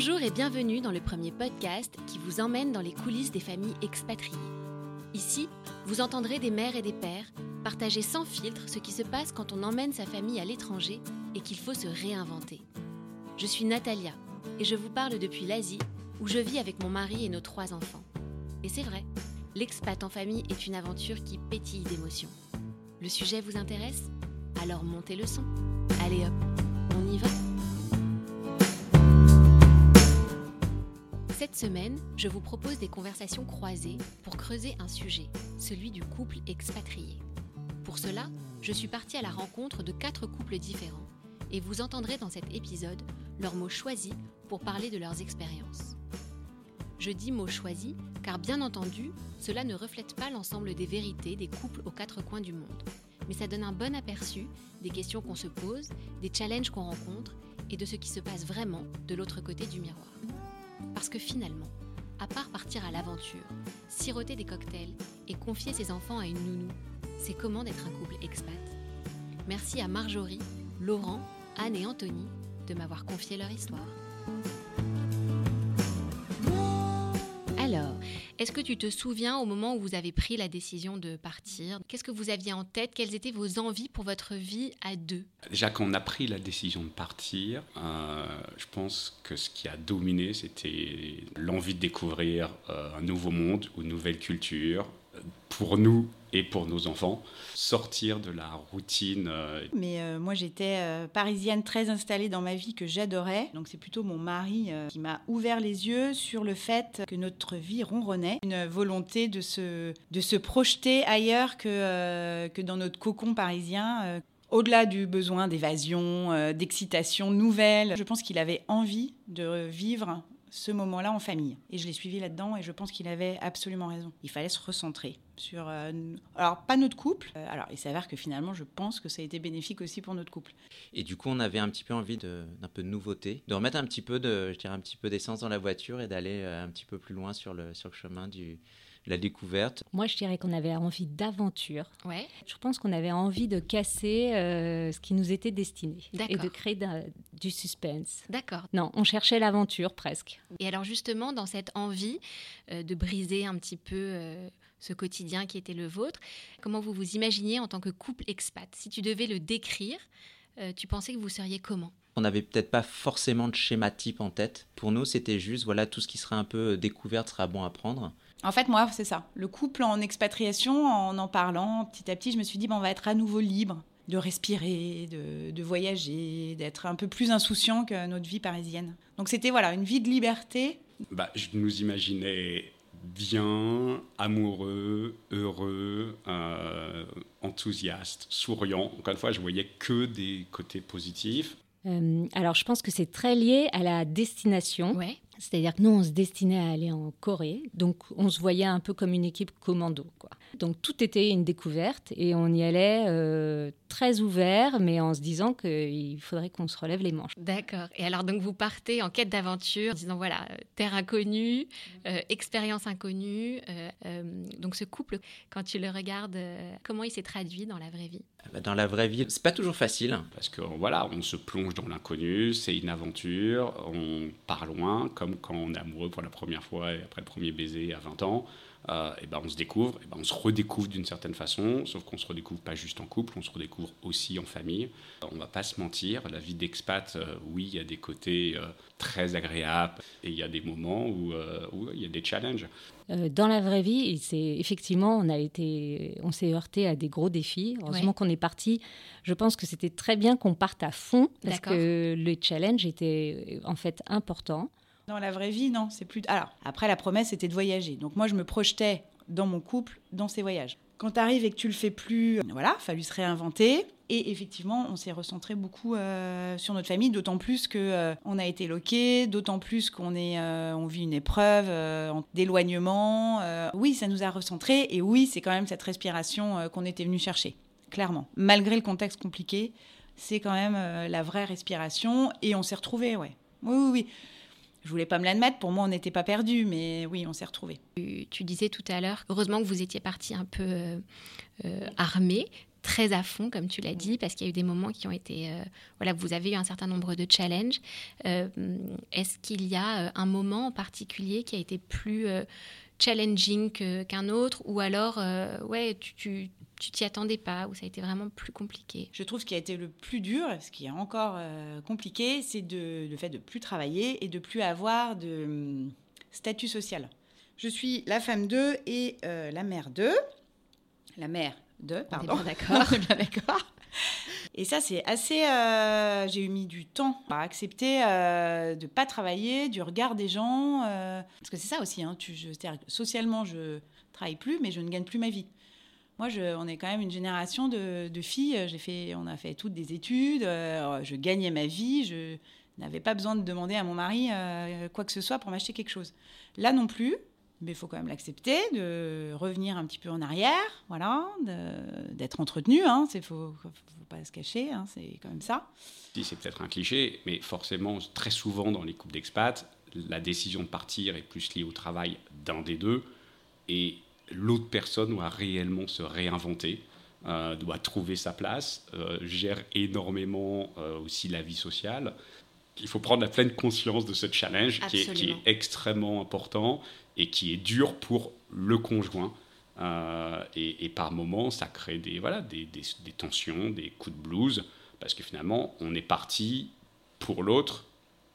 Bonjour et bienvenue dans le premier podcast qui vous emmène dans les coulisses des familles expatriées. Ici, vous entendrez des mères et des pères partager sans filtre ce qui se passe quand on emmène sa famille à l'étranger et qu'il faut se réinventer. Je suis Natalia et je vous parle depuis l'Asie où je vis avec mon mari et nos trois enfants. Et c'est vrai, l'expat en famille est une aventure qui pétille d'émotions. Le sujet vous intéresse? Alors montez le son. Allez hop, on y va Cette semaine, je vous propose des conversations croisées pour creuser un sujet, celui du couple expatrié. Pour cela, je suis partie à la rencontre de quatre couples différents et vous entendrez dans cet épisode leurs mots choisis pour parler de leurs expériences. Je dis mots choisis car bien entendu, cela ne reflète pas l'ensemble des vérités des couples aux quatre coins du monde, mais ça donne un bon aperçu des questions qu'on se pose, des challenges qu'on rencontre et de ce qui se passe vraiment de l'autre côté du miroir. Parce que finalement, à part partir à l'aventure, siroter des cocktails et confier ses enfants à une nounou, c'est comment d'être un couple expat. Merci à Marjorie, Laurent, Anne et Anthony de m'avoir confié leur histoire. Est-ce que tu te souviens au moment où vous avez pris la décision de partir? Qu'est-ce que vous aviez en tête? Quelles étaient vos envies pour votre vie à deux? Déjà, quand on a pris la décision de partir, euh, je pense que ce qui a dominé, c'était l'envie de découvrir euh, un nouveau monde, une nouvelle culture, pour nous et pour nos enfants, sortir de la routine. Euh, Mais euh, moi, j'étais euh, parisienne très installée dans ma vie que j'adorais. Donc, c'est plutôt mon mari qui m'a ouvert les yeux sur le fait que notre vie ronronnait. Une volonté de se, de se projeter ailleurs que, que dans notre cocon parisien. Au-delà du besoin d'évasion, d'excitation nouvelle, je pense qu'il avait envie de vivre ce moment-là en famille. Et je l'ai suivi là-dedans et je pense qu'il avait absolument raison. Il fallait se recentrer sur... Euh, alors, pas notre couple. Euh, alors, il s'avère que finalement, je pense que ça a été bénéfique aussi pour notre couple. Et du coup, on avait un petit peu envie d'un peu de nouveauté, de remettre un petit peu de, je un petit peu d'essence dans la voiture et d'aller euh, un petit peu plus loin sur le, sur le chemin du, la découverte Moi, je dirais qu'on avait envie d'aventure. Ouais. Je pense qu'on avait envie de casser euh, ce qui nous était destiné et de créer du suspense. D'accord. Non, on cherchait l'aventure presque. Et alors justement, dans cette envie euh, de briser un petit peu euh, ce quotidien qui était le vôtre, comment vous vous imaginiez en tant que couple expat? Si tu devais le décrire, tu pensais que vous seriez comment? On n'avait peut-être pas forcément de schéma type en tête. Pour nous, c'était juste, voilà, tout ce qui serait un peu découverte sera bon à prendre. En fait, moi, c'est ça. Le couple en expatriation, en en parlant petit à petit, je me suis dit, bon, on va être à nouveau libre de respirer, de, voyager, d'être un peu plus insouciant que notre vie parisienne. Donc c'était voilà une vie de liberté. Bah, je nous imaginais bien, amoureux, heureux, euh, enthousiaste, souriant. Encore une fois, je voyais que des côtés positifs. Euh, alors, je pense que c'est très lié à la destination. Ouais. C'est-à-dire que nous, on se destinait à aller en Corée, donc on se voyait un peu comme une équipe commando. Quoi. Donc tout était une découverte et on y allait euh, très ouvert, mais en se disant qu'il faudrait qu'on se relève les manches. D'accord. Et alors donc vous partez en quête d'aventure, en disant voilà, terre inconnue, euh, expérience inconnue. donc ce couple, quand tu le regardes, comment il s'est traduit dans la vraie vie? Dans la vraie vie, c'est pas toujours facile. Parce que voilà, on se plonge dans l'inconnu, c'est une aventure, on part loin, comme quand on est amoureux pour la première fois et après le premier baiser à 20 ans. Euh, et ben on se découvre, et ben on se redécouvre d'une certaine façon, sauf qu'on se redécouvre pas juste en couple, on se redécouvre aussi en famille. On va pas se mentir, la vie d'expat, euh, oui, il y a des côtés euh, très agréables et il y a des moments où, où il y a des challenges. dans la vraie vie, c'est effectivement, on a été, on s'est heurté à des gros défis. Heureusement qu'on est parti. Je pense que c'était très bien qu'on parte à fond parce que le challenge était en fait important. Dans la vraie vie, non, c'est plus. Alors, après, la promesse, c'était de voyager. Donc, moi, je me projetais dans mon couple, dans ces voyages. Quand tu arrives et que tu le fais plus, voilà, fallu se réinventer. Et effectivement, on s'est recentré beaucoup euh, sur notre famille, d'autant plus que euh, on a été loqué, d'autant plus qu'on euh, vit une épreuve d'éloignement. oui, ça nous a recentré, et oui, c'est quand même cette respiration qu'on était venu chercher, clairement. Malgré le contexte compliqué, c'est quand même la vraie respiration, et on s'est retrouvé, ouais. Oui, oui, oui. Je voulais pas me l'admettre, pour moi on n'était pas perdu, mais oui, on s'est retrouvés. Tu, disais tout à l'heure, heureusement que vous étiez parti un peu euh, euh, armé. très à fond, comme tu l'as dit, parce qu'il y a eu des moments qui ont été... Euh, voilà, vous avez eu un certain nombre de challenges. Est-ce qu'il y a un moment en particulier qui a été plus challenging qu'un autre? Ou alors, ouais, tu t'y attendais pas, ou ça a été vraiment plus compliqué? Je trouve ce qui a été le plus dur, ce qui est encore compliqué, c'est de, le fait de plus travailler et de plus avoir de hum, statut social. Je suis la femme d'eux et la mère d'eux. La mère de, pardon. D'accord. d'accord. Et ça, c'est assez. Euh, j'ai eu mis du temps à accepter euh, de pas travailler, du regard des gens. Euh, parce que c'est ça aussi. Hein, tu, je, socialement, je travaille plus, mais je ne gagne plus ma vie. Moi, on est quand même une génération de, filles. On a fait toutes des études. je gagnais ma vie. Je n'avais pas besoin de demander à mon mari quoi que ce soit pour m'acheter quelque chose. Là non plus mais il faut quand même l'accepter, de revenir un petit peu en arrière, voilà, d'être entretenu. Hein, c'est faut, pas se cacher, hein, c'est quand même ça. c'est peut-être un cliché, mais forcément, très souvent dans les couples d'expats, la décision de partir est plus liée au travail d'un des deux, et l'autre personne doit réellement se réinventer, euh, doit trouver sa place, euh, gère énormément euh, aussi la vie sociale. Il faut prendre la pleine conscience de ce challenge qui est, qui est, extrêmement important et qui est dur pour le conjoint. Et, par moments, ça crée des, voilà, des, des, tensions, des coups de blues, parce que finalement, on est parti pour l'autre,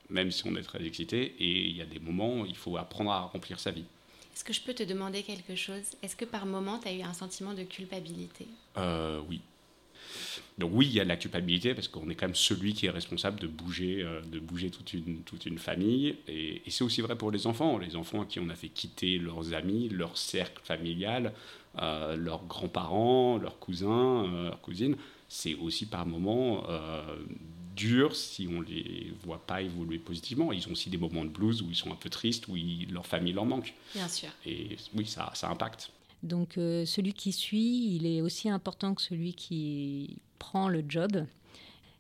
même si on est très excité, et il y a des moments où il faut apprendre à remplir sa vie. Est-ce que je peux te demander quelque chose? Est-ce que par moment, tu as eu un sentiment de culpabilité? Euh, Oui. Donc oui, il y a de la culpabilité parce qu'on est quand même celui qui est responsable de bouger, euh, de bouger toute une, toute une famille. Et, c'est aussi vrai pour les enfants. Les enfants à qui on a fait quitter leurs amis, leur cercle familial, euh, leurs grands-parents, leurs cousins, euh, leurs cousines. C'est aussi par moments dur si on les voit pas évoluer positivement. Ils ont aussi des moments de blues où ils sont un peu tristes, où leur famille leur manque. Bien sûr. Et oui, ça, ça impacte. Donc euh, celui qui suit, il est aussi important que celui qui prend le job.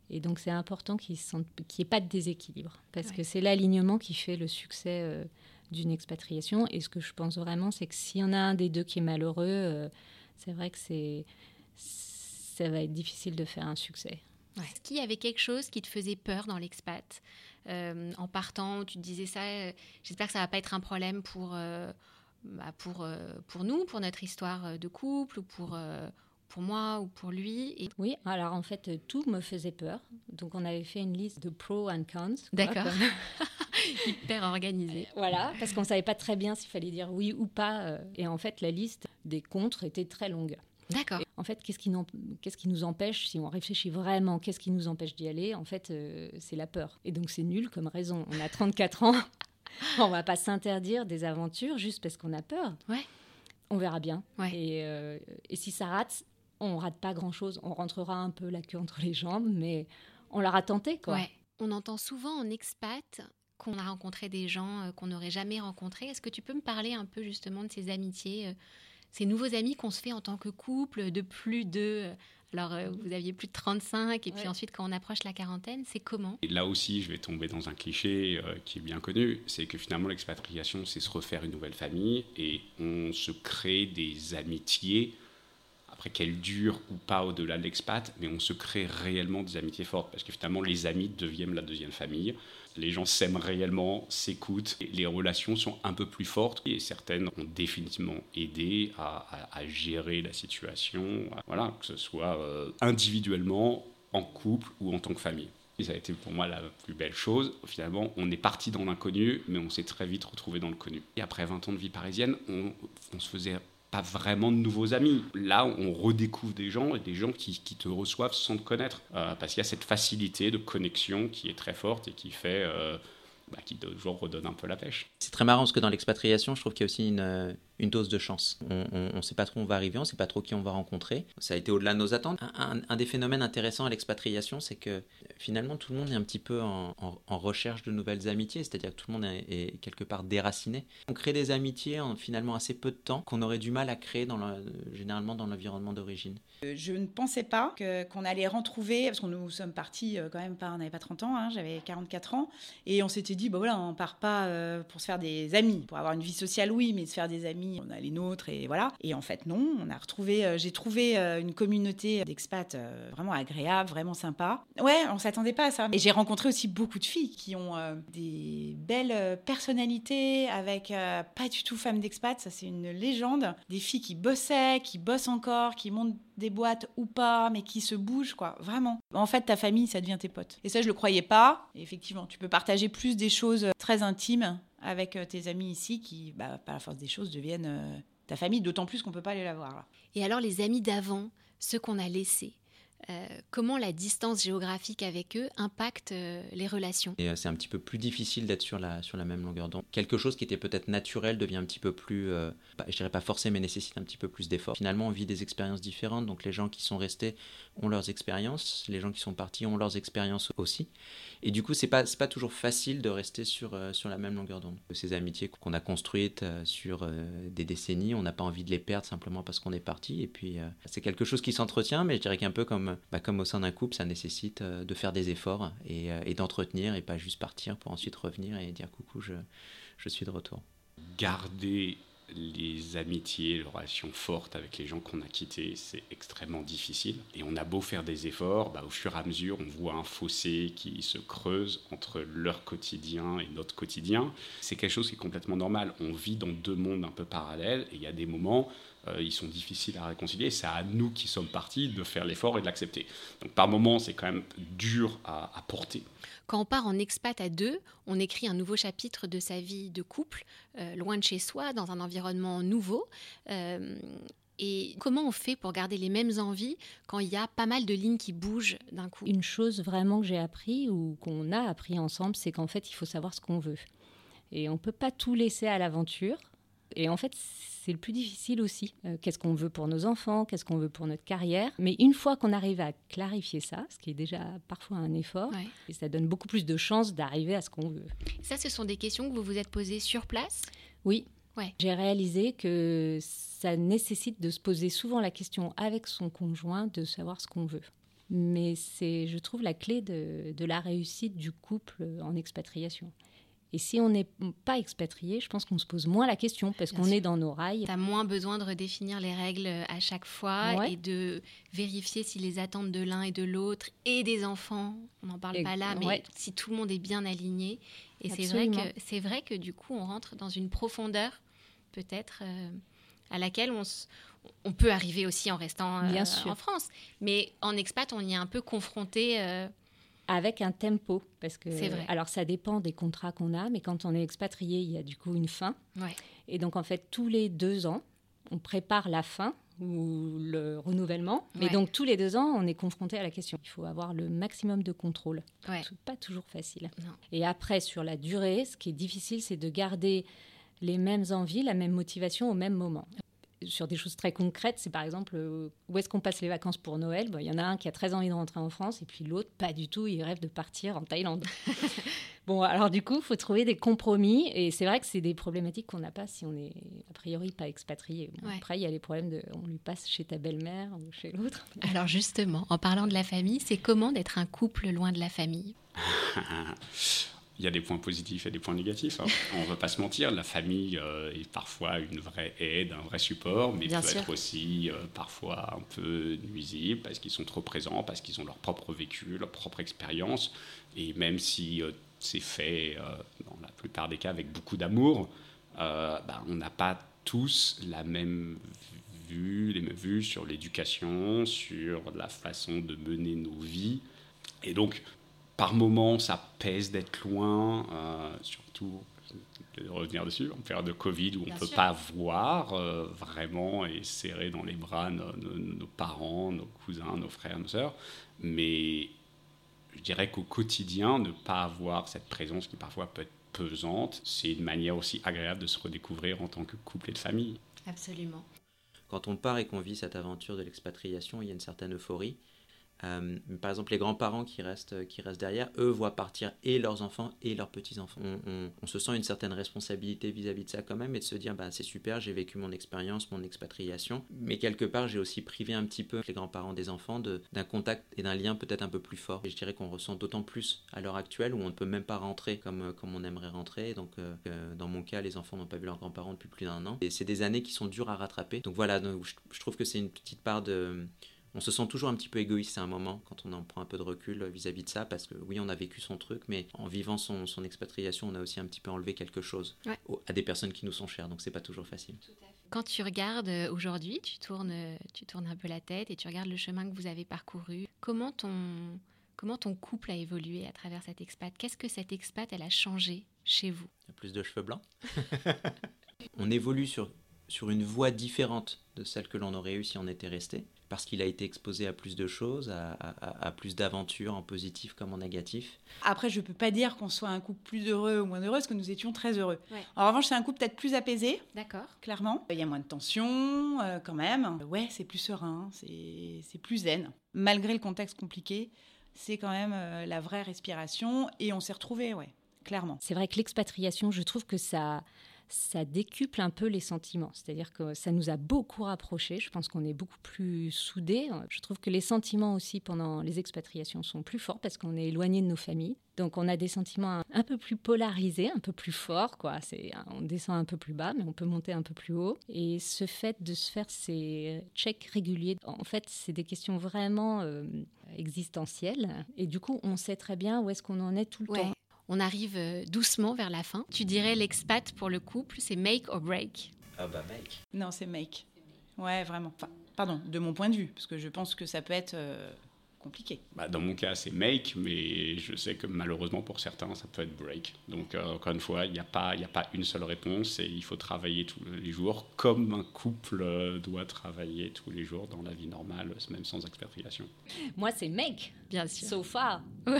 Et donc c'est important qu'il n'y ait pas de déséquilibre, parce que c'est l'alignement qui fait le succès euh, d'une expatriation. Et ce que je pense vraiment, c'est que s'il y en a un des deux qui est malheureux, euh, c'est vrai que c'est, ça va être difficile de faire un succès. Est-ce qu'il y avait quelque chose qui te faisait peur dans l'expat? En partant, tu te disais ça, j'espère que ça ne va pas être un problème pour bah, pour, euh, pour nous, pour notre histoire euh, de couple, ou pour, euh, pour moi ou pour lui. Et... Oui, alors en fait, tout me faisait peur. Donc on avait fait une liste de pros and cons. D'accord. Hyper organisé. Voilà, parce qu'on ne savait pas très bien s'il fallait dire oui ou pas. Et en fait, la liste des contre était très longue. D'accord. En fait, qu'est-ce qui, nous empêche, si on réfléchit vraiment, qu'est-ce qui nous empêche d'y aller En fait, c'est la peur. Et donc, c'est nul comme raison. On a 34 ans. on va pas s'interdire des aventures juste parce qu'on a peur. Ouais. On verra bien. Euh, et, si ça rate, on rate pas grand-chose. On rentrera un peu la queue entre les jambes, mais on l'aura tenté. Quoi. On entend souvent en expat qu'on a rencontré des gens euh, qu'on n'aurait jamais rencontrés. Est-ce que tu peux me parler un peu justement de ces amitiés, euh, ces nouveaux amis qu'on se fait en tant que couple de plus de alors, euh, vous aviez plus de 35, et puis ensuite, quand on approche la quarantaine, c'est comment? Et Là aussi, je vais tomber dans un cliché euh, qui est bien connu, c'est que finalement, l'expatriation, c'est se refaire une nouvelle famille, et on se crée des amitiés, après qu'elles durent ou pas au-delà de l'expat, mais on se crée réellement des amitiés fortes, parce que finalement, les amis deviennent la deuxième famille les gens s'aiment réellement, s'écoutent, les relations sont un peu plus fortes et certaines ont définitivement aidé à, gérer la situation, voilà, que ce soit euh, individuellement, en couple ou en tant que famille. Et ça a été pour moi la plus belle chose. Finalement, on est parti dans l'inconnu, mais on s'est très vite retrouvé dans le connu. Et après 20 ans de vie parisienne, on, on se faisait pas vraiment de nouveaux amis. Là, on redécouvre des gens et des gens qui, te reçoivent sans te connaître. Euh, parce qu'il y a cette facilité de connexion qui est très forte et qui fait. Euh, bah, qui toujours redonne un peu la pêche. C'est très marrant parce que dans l'expatriation, je trouve qu'il y a aussi une, euh, une dose de chance. On ne sait pas trop où on va arriver, on ne sait pas trop qui on va rencontrer. Ça a été au-delà de nos attentes. Un, des phénomènes intéressants à l'expatriation, c'est que finalement tout le monde est un petit peu en, recherche de nouvelles amitiés, c'est-à-dire que tout le monde est, quelque part déraciné. On crée des amitiés en finalement assez peu de temps qu'on aurait du mal à créer généralement dans l'environnement d'origine. Euh, je ne pensais pas qu'on allait retrouver, parce que nous sommes partis euh, quand même pas, on n'avait pas 30 ans, hein, j'avais 44 ans, et on s'était dit, bah voilà, on part pas euh, pour se faire des amis, pour avoir une vie sociale, oui, mais se faire des amis on a les nôtres et voilà. Et en fait, non, on a retrouvé, euh, j'ai trouvé euh, une communauté d'expats euh, vraiment agréable, vraiment sympa. Ouais, on s'attendait pas à ça. Et j'ai rencontré aussi beaucoup de filles qui ont des belles personnalités avec pas du tout femmes d'expat, ça c'est une légende. Des filles qui bossaient, qui bossent encore, qui montent des boîtes ou pas, mais qui se bougent, quoi. Vraiment. En fait, ta famille, ça devient tes potes. Et ça, je le croyais pas. Effectivement, tu peux partager plus des choses très intimes avec euh, tes amis ici qui, bah, par la force des choses, deviennent euh, ta famille, d'autant plus qu'on ne peut pas aller la voir. Et alors, les amis d'avant, ceux qu'on a laissés, euh, comment la distance géographique avec eux impacte euh, les relations? Et euh, c'est un petit peu plus difficile d'être sur la, même longueur d'onde. Quelque chose qui était peut-être naturel devient un petit peu plus, je dirais pas forcé, mais nécessite un petit peu plus d'effort. Finalement, on vit des expériences différentes, donc les gens qui sont restés ont leurs expériences, les gens qui sont partis ont leurs expériences aussi. Et du coup, c'est pas, pas toujours facile de rester sur la même longueur d'onde. Ces amitiés qu'on a construites sur des décennies, on n'a pas envie de les perdre simplement parce qu'on est parti. Et puis, c'est quelque chose qui s'entretient, mais je dirais qu'un peu comme bah, comme au sein d'un couple, ça nécessite euh, de faire des efforts euh, et, d'entretenir et pas juste partir pour ensuite revenir et dire coucou, je, suis de retour. Garder les amitiés, les relations fortes avec les gens qu'on a quittés, c'est extrêmement difficile. Et on a beau faire des efforts, bah, au fur et à mesure, on voit un fossé qui se creuse entre leur quotidien et notre quotidien. C'est quelque chose qui est complètement normal. On vit dans deux mondes un peu parallèles et il y a des moments euh, ils sont difficiles à réconcilier. C'est à nous qui sommes partis de faire l'effort et de l'accepter. Donc par moments, c'est quand même dur à, porter. Quand on part en expat à deux, on écrit un nouveau chapitre de sa vie de couple, euh, loin de chez soi, dans un environnement nouveau. Euh, et comment on fait pour garder les mêmes envies quand il y a pas mal de lignes qui bougent d'un coup? Une chose vraiment que j'ai appris ou qu'on a appris ensemble, c'est qu'en fait, il faut savoir ce qu'on veut. Et on ne peut pas tout laisser à l'aventure. Et en fait, c'est le plus difficile aussi. Euh, qu'est-ce qu'on veut pour nos enfants Qu'est-ce qu'on veut pour notre carrière Mais une fois qu'on arrive à clarifier ça, ce qui est déjà parfois un effort, et ça donne beaucoup plus de chances d'arriver à ce qu'on veut. Ça, ce sont des questions que vous vous êtes posées sur place? Oui. Ouais. J'ai réalisé que ça nécessite de se poser souvent la question avec son conjoint de savoir ce qu'on veut. Mais c'est, je trouve, la clé de, de la réussite du couple en expatriation. Et si on n'est pas expatrié, je pense qu'on se pose moins la question parce qu'on est dans nos rails. Tu as moins besoin de redéfinir les règles euh, à chaque fois et de vérifier si les attentes de l'un et de l'autre et des enfants, on n'en parle pas là, mais si tout le monde est bien aligné. Et c'est vrai, que, c'est vrai que du coup, on rentre dans une profondeur peut-être euh, à laquelle on, on peut arriver aussi en restant euh, en France. Mais en expat, on y est un peu confronté avec un tempo. Parce que, vrai. Alors, ça dépend des contrats qu'on a, mais quand on est expatrié, il y a du coup une fin. Et donc, en fait, tous les deux ans, on prépare la fin ou le renouvellement. Mais donc, tous les deux ans, on est confronté à la question. Il faut avoir le maximum de contrôle. Ouais. Pas toujours facile. Et après, sur la durée, ce qui est difficile, c'est de garder les mêmes envies, la même motivation au même moment sur des choses très concrètes, c'est par exemple euh, où est-ce qu'on passe les vacances pour Noël? Il y en a un qui a très envie de rentrer en France et puis l'autre, pas du tout, il rêve de partir en Thaïlande. bon, alors du coup, il faut trouver des compromis et c'est vrai que c'est des problématiques qu'on n'a pas si on est a priori pas expatrié. Après, il y a les problèmes de on lui passe chez ta belle-mère ou chez l'autre. Alors justement, en parlant de la famille, c'est comment d'être un couple loin de la famille? il y a des points positifs et des points négatifs. Hein. On ne va pas se mentir, la famille euh, est parfois une vraie aide, un vrai support, mais peut être aussi euh, parfois un peu nuisible parce qu'ils sont trop présents, parce qu'ils ont leur propre vécu, leur propre expérience. Et même si euh, c'est fait, dans la plupart des cas, avec beaucoup d'amour, bah, on n'a pas tous la même vue, les mêmes vues sur l'éducation, sur la façon de mener nos vies. Et donc, par moments, ça pèse d'être loin, euh, surtout de revenir dessus, en période de Covid où on ne peut pas voir euh, vraiment et serrer dans les bras nos, parents, nos cousins, nos frères, nos sœurs. Mais je dirais qu'au quotidien, ne pas avoir cette présence qui parfois peut être pesante, c'est une manière aussi agréable de se redécouvrir en tant que couple et de famille. Absolument. Quand on part et qu'on vit cette aventure de l'expatriation, il y a une certaine euphorie Euh, par exemple, les grands-parents qui restent, qui restent derrière, eux voient partir et leurs enfants et leurs petits-enfants. On, se sent une certaine responsabilité vis-à-vis de ça quand même et de se dire bah, c'est super, j'ai vécu mon expérience, mon expatriation, mais quelque part j'ai aussi privé un petit peu les grands-parents des enfants d'un contact et d'un lien peut-être un peu plus fort. Et je dirais qu'on ressent d'autant plus à l'heure actuelle où on ne peut même pas rentrer comme, comme on aimerait rentrer. Donc, euh, euh, dans mon cas, les enfants n'ont pas vu leurs grands-parents depuis plus d'un an. Et c'est des années qui sont dures à rattraper. Donc voilà, donc, je trouve que c'est une petite part de on se sent toujours un petit peu égoïste à un moment quand on en prend un peu de recul vis-à-vis de ça, parce que oui, on a vécu son truc, mais en vivant son, expatriation, on a aussi un petit peu enlevé quelque chose à des personnes qui nous sont chères, donc c'est pas toujours facile. Quand tu regardes euh, aujourd'hui, tu tournes, tu tournes un peu la tête et tu regardes le chemin que vous avez parcouru. Comment ton, comment ton couple a évolué à travers cet expat? Qu'est-ce que cette expat, elle a changé chez vous? Il y a plus de cheveux blancs. on évolue sur, sur une voie différente de celle que l'on aurait eu si on était resté parce qu'il a été exposé à plus de choses, à, plus d'aventures en positif comme en négatif. Après, je ne peux pas dire qu'on soit un couple plus heureux ou moins heureux, parce que nous étions très heureux. En revanche, c'est un couple peut-être plus apaisé. D'accord. Clairement. Il y a moins de tension, euh, quand même. Ouais, c'est plus serein, c'est plus zen. Malgré le contexte compliqué, c'est quand même euh, la vraie respiration, et on s'est retrouvés, ouais, clairement. C'est vrai que l'expatriation, je trouve que ça ça décuple un peu les sentiments. C'est-à-dire que ça nous a beaucoup rapprochés. Je pense qu'on est beaucoup plus soudés. Je trouve que les sentiments aussi pendant les expatriations sont plus forts parce qu'on est éloigné de nos familles. Donc on a des sentiments un, peu plus polarisés, un peu plus forts. Quoi. on descend un peu plus bas, mais on peut monter un peu plus haut. Et ce fait de se faire ces checks réguliers, en fait, c'est des questions vraiment euh, existentielles. Et du coup, on sait très bien où est-ce qu'on en est tout le temps. On arrive euh, doucement vers la fin. Tu dirais l'expat pour le couple, c'est make or break? Ah bah make. Non, c'est make. Ouais, vraiment. pardon, de mon point de vue, parce que je pense que ça peut être euh, compliqué. Bah, dans mon cas, c'est make, mais je sais que malheureusement pour certains, ça peut être break. Donc, euh, encore une fois, il n'y a, pas, a pas une seule réponse et il faut travailler tous les jours comme un couple euh, doit travailler tous les jours dans la vie normale, même sans expatriation. Moi, c'est make, bien sûr. So far.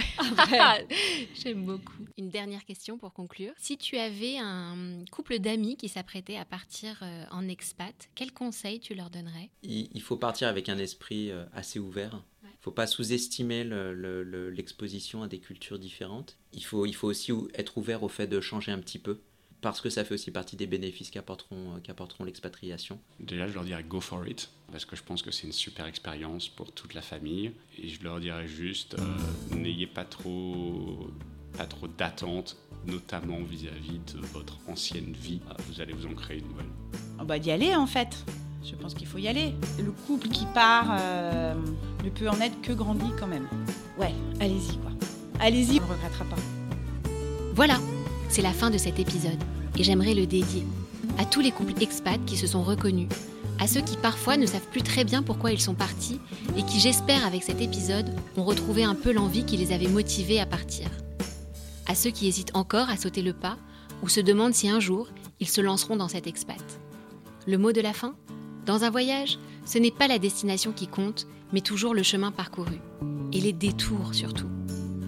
J'aime beaucoup. Une dernière question pour conclure. Si tu avais un couple d'amis qui s'apprêtait à partir euh, en expat, quel conseil tu leur donnerais? Il faut partir avec un esprit assez ouvert faut pas sous-estimer l'exposition à des cultures différentes. Il faut, il faut aussi être ouvert au fait de changer un petit peu, parce que ça fait aussi partie des bénéfices qu'apporteront qu'apporteront l'expatriation. Déjà, je leur dirais go for it, parce que je pense que c'est une super expérience pour toute la famille. Et je leur dirais juste, euh, n'ayez pas trop, pas trop d'attentes, notamment vis-à-vis de votre ancienne vie. Vous allez vous en créer une nouvelle. On va d'y aller en fait. Je pense qu'il faut y aller. Le couple qui part euh, ne peut en être que grandi quand même. Ouais, allez-y quoi. Allez-y, on ne regrettera pas. Voilà, c'est la fin de cet épisode. Et j'aimerais le dédier à tous les couples expats qui se sont reconnus, à ceux qui parfois ne savent plus très bien pourquoi ils sont partis et qui, j'espère, avec cet épisode, ont retrouvé un peu l'envie qui les avait motivés à partir. À ceux qui hésitent encore à sauter le pas ou se demandent si un jour ils se lanceront dans cet expat. Le mot de la fin? Dans un voyage, ce n'est pas la destination qui compte, mais toujours le chemin parcouru. Et les détours surtout.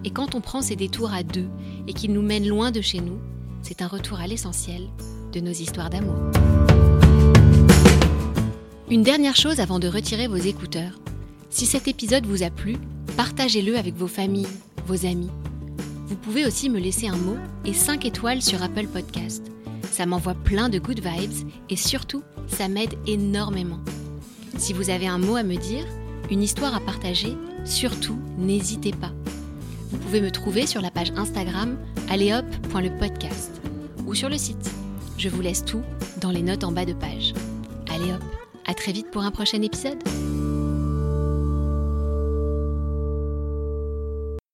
Et quand on prend ces détours à deux et qu'ils nous mènent loin de chez nous, c'est un retour à l'essentiel de nos histoires d'amour. Une dernière chose avant de retirer vos écouteurs. Si cet épisode vous a plu, partagez-le avec vos familles, vos amis. Vous pouvez aussi me laisser un mot et 5 étoiles sur Apple Podcast. Ça m'envoie plein de good vibes et surtout, ça m'aide énormément. Si vous avez un mot à me dire, une histoire à partager, surtout, n'hésitez pas. Vous pouvez me trouver sur la page Instagram alléhop.lepodcast ou sur le site. Je vous laisse tout dans les notes en bas de page. Allez hop, à très vite pour un prochain épisode.